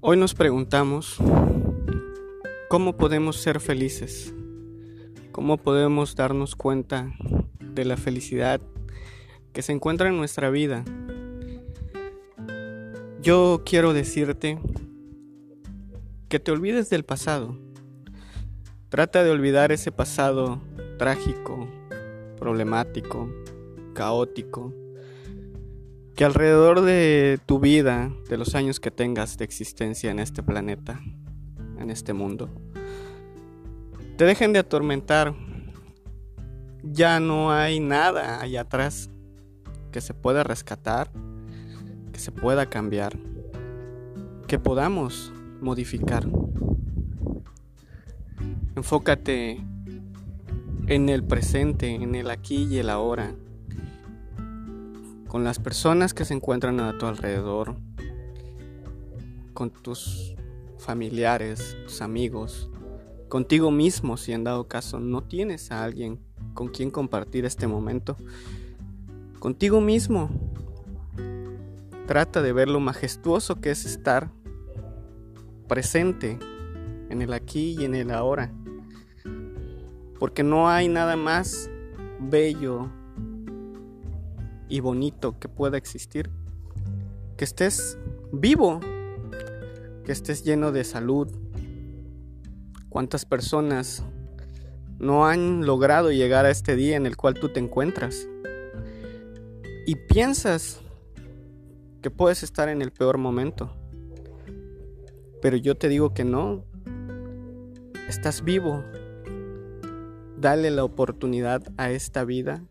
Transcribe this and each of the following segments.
Hoy nos preguntamos, ¿cómo podemos ser felices? ¿Cómo podemos darnos cuenta de la felicidad que se encuentra en nuestra vida? Yo quiero decirte que te olvides del pasado. Trata de olvidar ese pasado trágico, problemático, caótico que alrededor de tu vida, de los años que tengas de existencia en este planeta, en este mundo, te dejen de atormentar. Ya no hay nada allá atrás que se pueda rescatar, que se pueda cambiar, que podamos modificar. Enfócate en el presente, en el aquí y el ahora con las personas que se encuentran a tu alrededor, con tus familiares, tus amigos, contigo mismo si en dado caso no tienes a alguien con quien compartir este momento, contigo mismo. Trata de ver lo majestuoso que es estar presente en el aquí y en el ahora. Porque no hay nada más bello y bonito que pueda existir. Que estés vivo, que estés lleno de salud. ¿Cuántas personas no han logrado llegar a este día en el cual tú te encuentras? Y piensas que puedes estar en el peor momento. Pero yo te digo que no. Estás vivo. Dale la oportunidad a esta vida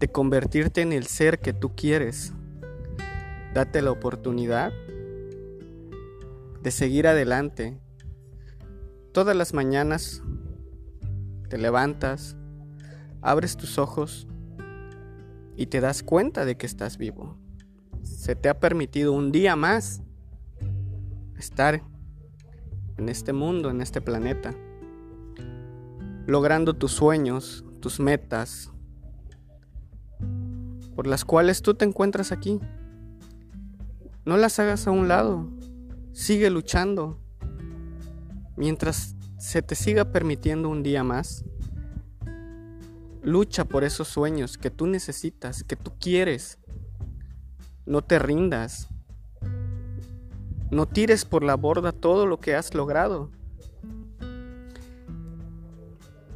de convertirte en el ser que tú quieres. Date la oportunidad de seguir adelante. Todas las mañanas te levantas, abres tus ojos y te das cuenta de que estás vivo. Se te ha permitido un día más estar en este mundo, en este planeta, logrando tus sueños, tus metas, por las cuales tú te encuentras aquí. No las hagas a un lado, sigue luchando. Mientras se te siga permitiendo un día más, lucha por esos sueños que tú necesitas, que tú quieres. No te rindas. No tires por la borda todo lo que has logrado.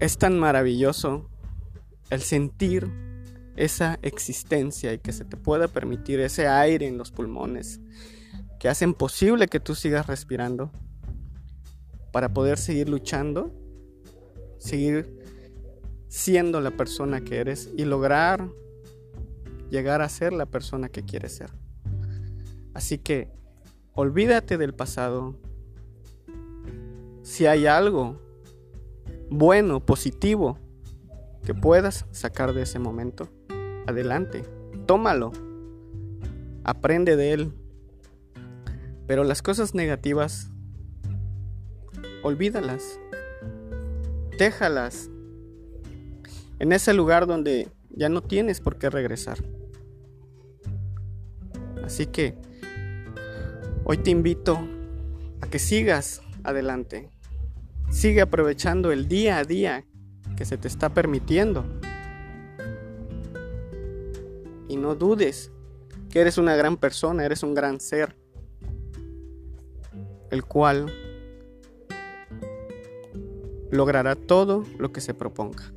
Es tan maravilloso el sentir esa existencia y que se te pueda permitir ese aire en los pulmones que hacen posible que tú sigas respirando para poder seguir luchando, seguir siendo la persona que eres y lograr llegar a ser la persona que quieres ser. Así que olvídate del pasado. Si hay algo bueno, positivo, que puedas sacar de ese momento, adelante, tómalo, aprende de él. Pero las cosas negativas, olvídalas, déjalas en ese lugar donde ya no tienes por qué regresar. Así que hoy te invito a que sigas adelante. Sigue aprovechando el día a día que se te está permitiendo y no dudes que eres una gran persona, eres un gran ser, el cual logrará todo lo que se proponga.